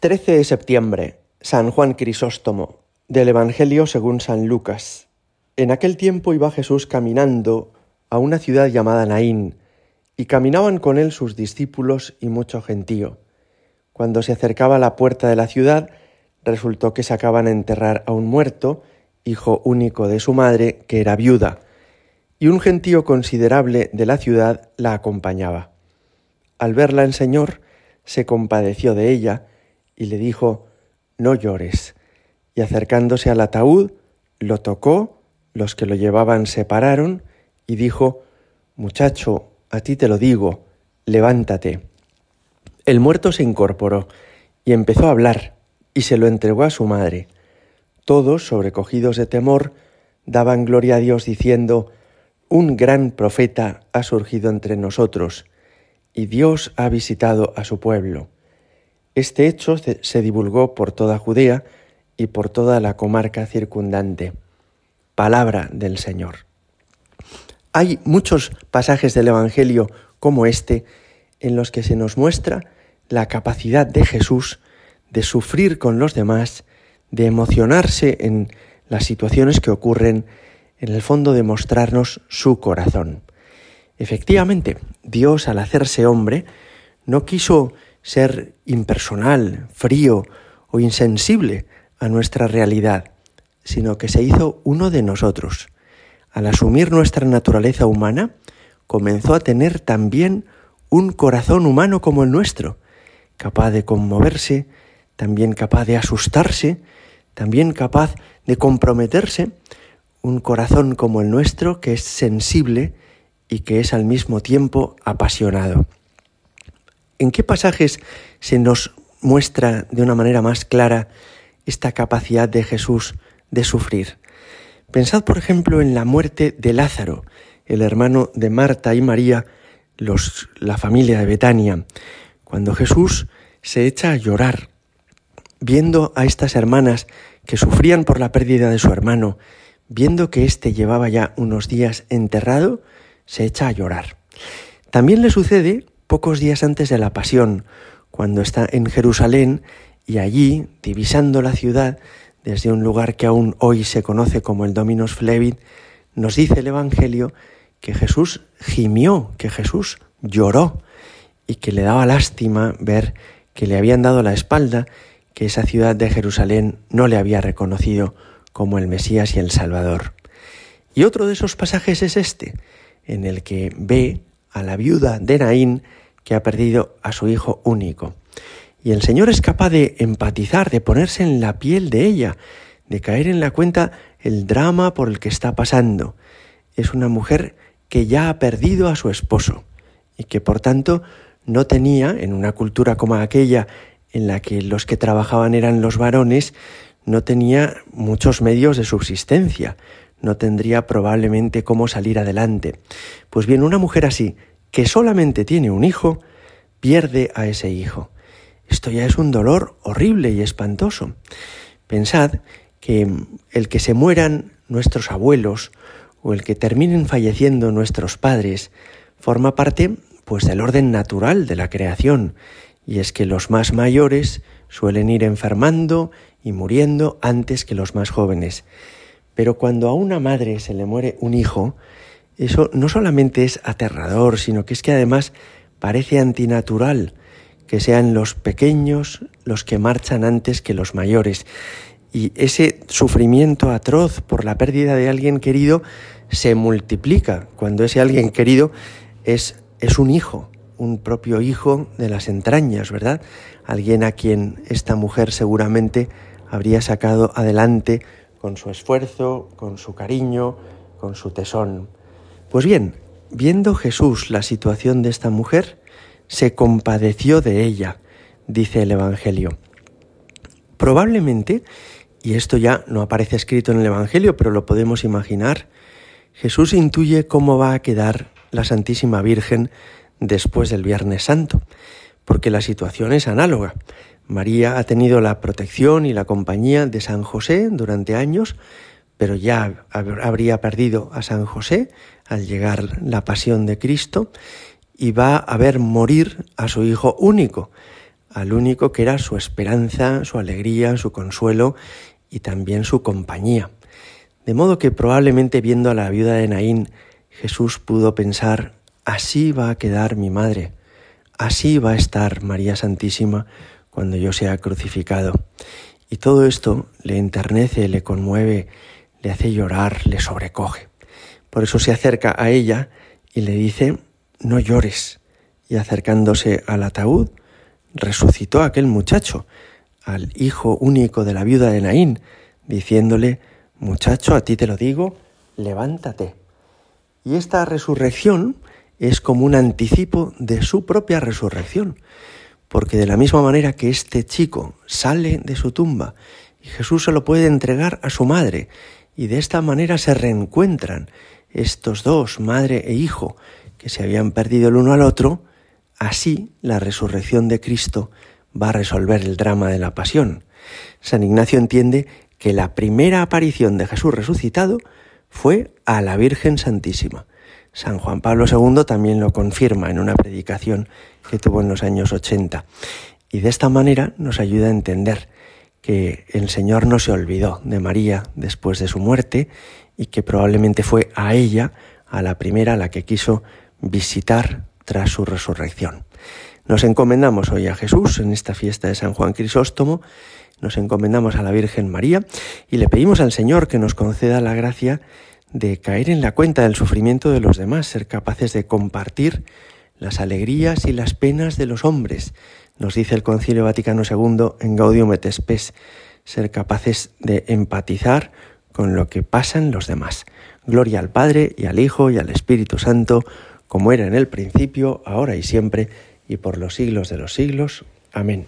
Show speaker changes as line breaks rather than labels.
13 de septiembre, San Juan Crisóstomo, del Evangelio según San Lucas. En aquel tiempo iba Jesús caminando a una ciudad llamada Naín, y caminaban con él sus discípulos y mucho gentío. Cuando se acercaba a la puerta de la ciudad, resultó que sacaban a enterrar a un muerto, hijo único de su madre, que era viuda, y un gentío considerable de la ciudad la acompañaba. Al verla el Señor, se compadeció de ella y le dijo, No llores. Y acercándose al ataúd, lo tocó, los que lo llevaban se pararon, y dijo, Muchacho, a ti te lo digo, levántate. El muerto se incorporó y empezó a hablar, y se lo entregó a su madre. Todos, sobrecogidos de temor, daban gloria a Dios diciendo, Un gran profeta ha surgido entre nosotros, y Dios ha visitado a su pueblo. Este hecho se divulgó por toda Judea y por toda la comarca circundante. Palabra del Señor. Hay muchos pasajes del Evangelio como este en los que se nos muestra la capacidad de Jesús de sufrir con los demás, de emocionarse en las situaciones que ocurren, en el fondo de mostrarnos su corazón. Efectivamente, Dios al hacerse hombre no quiso ser impersonal, frío o insensible a nuestra realidad, sino que se hizo uno de nosotros. Al asumir nuestra naturaleza humana, comenzó a tener también un corazón humano como el nuestro, capaz de conmoverse, también capaz de asustarse, también capaz de comprometerse, un corazón como el nuestro que es sensible y que es al mismo tiempo apasionado. ¿En qué pasajes se nos muestra de una manera más clara esta capacidad de Jesús de sufrir? Pensad, por ejemplo, en la muerte de Lázaro, el hermano de Marta y María, los, la familia de Betania, cuando Jesús se echa a llorar, viendo a estas hermanas que sufrían por la pérdida de su hermano, viendo que éste llevaba ya unos días enterrado, se echa a llorar. También le sucede pocos días antes de la pasión, cuando está en Jerusalén y allí, divisando la ciudad desde un lugar que aún hoy se conoce como el Dominus Flevit, nos dice el Evangelio que Jesús gimió, que Jesús lloró y que le daba lástima ver que le habían dado la espalda, que esa ciudad de Jerusalén no le había reconocido como el Mesías y el Salvador. Y otro de esos pasajes es este, en el que ve a la viuda de Naín que ha perdido a su hijo único. Y el Señor es capaz de empatizar, de ponerse en la piel de ella, de caer en la cuenta el drama por el que está pasando. Es una mujer que ya ha perdido a su esposo y que por tanto no tenía, en una cultura como aquella en la que los que trabajaban eran los varones, no tenía muchos medios de subsistencia, no tendría probablemente cómo salir adelante. Pues bien, una mujer así, que solamente tiene un hijo, pierde a ese hijo. Esto ya es un dolor horrible y espantoso. Pensad que el que se mueran nuestros abuelos o el que terminen falleciendo nuestros padres forma parte pues del orden natural de la creación y es que los más mayores suelen ir enfermando y muriendo antes que los más jóvenes. Pero cuando a una madre se le muere un hijo, eso no solamente es aterrador, sino que es que además parece antinatural que sean los pequeños los que marchan antes que los mayores. Y ese sufrimiento atroz por la pérdida de alguien querido se multiplica cuando ese alguien querido es, es un hijo, un propio hijo de las entrañas, ¿verdad? Alguien a quien esta mujer seguramente habría sacado adelante con su esfuerzo, con su cariño, con su tesón. Pues bien, viendo Jesús la situación de esta mujer, se compadeció de ella, dice el Evangelio. Probablemente, y esto ya no aparece escrito en el Evangelio, pero lo podemos imaginar, Jesús intuye cómo va a quedar la Santísima Virgen después del Viernes Santo, porque la situación es análoga. María ha tenido la protección y la compañía de San José durante años, pero ya habría perdido a San José al llegar la pasión de Cristo y va a ver morir a su hijo único, al único que era su esperanza, su alegría, su consuelo y también su compañía. De modo que probablemente viendo a la viuda de Naín, Jesús pudo pensar, así va a quedar mi madre, así va a estar María Santísima cuando yo sea crucificado. Y todo esto le enternece, le conmueve, le hace llorar, le sobrecoge. Por eso se acerca a ella y le dice, no llores. Y acercándose al ataúd, resucitó a aquel muchacho, al hijo único de la viuda de Naín, diciéndole, muchacho, a ti te lo digo, levántate. Y esta resurrección es como un anticipo de su propia resurrección, porque de la misma manera que este chico sale de su tumba y Jesús se lo puede entregar a su madre, y de esta manera se reencuentran estos dos, madre e hijo, que se habían perdido el uno al otro, así la resurrección de Cristo va a resolver el drama de la pasión. San Ignacio entiende que la primera aparición de Jesús resucitado fue a la Virgen Santísima. San Juan Pablo II también lo confirma en una predicación que tuvo en los años 80. Y de esta manera nos ayuda a entender que el Señor no se olvidó de María después de su muerte y que probablemente fue a ella, a la primera, la que quiso visitar tras su resurrección. Nos encomendamos hoy a Jesús en esta fiesta de San Juan Crisóstomo, nos encomendamos a la Virgen María y le pedimos al Señor que nos conceda la gracia de caer en la cuenta del sufrimiento de los demás, ser capaces de compartir las alegrías y las penas de los hombres, nos dice el Concilio Vaticano II en Gaudium et Spes, ser capaces de empatizar con lo que pasan los demás. Gloria al Padre y al Hijo y al Espíritu Santo, como era en el principio, ahora y siempre, y por los siglos de los siglos. Amén.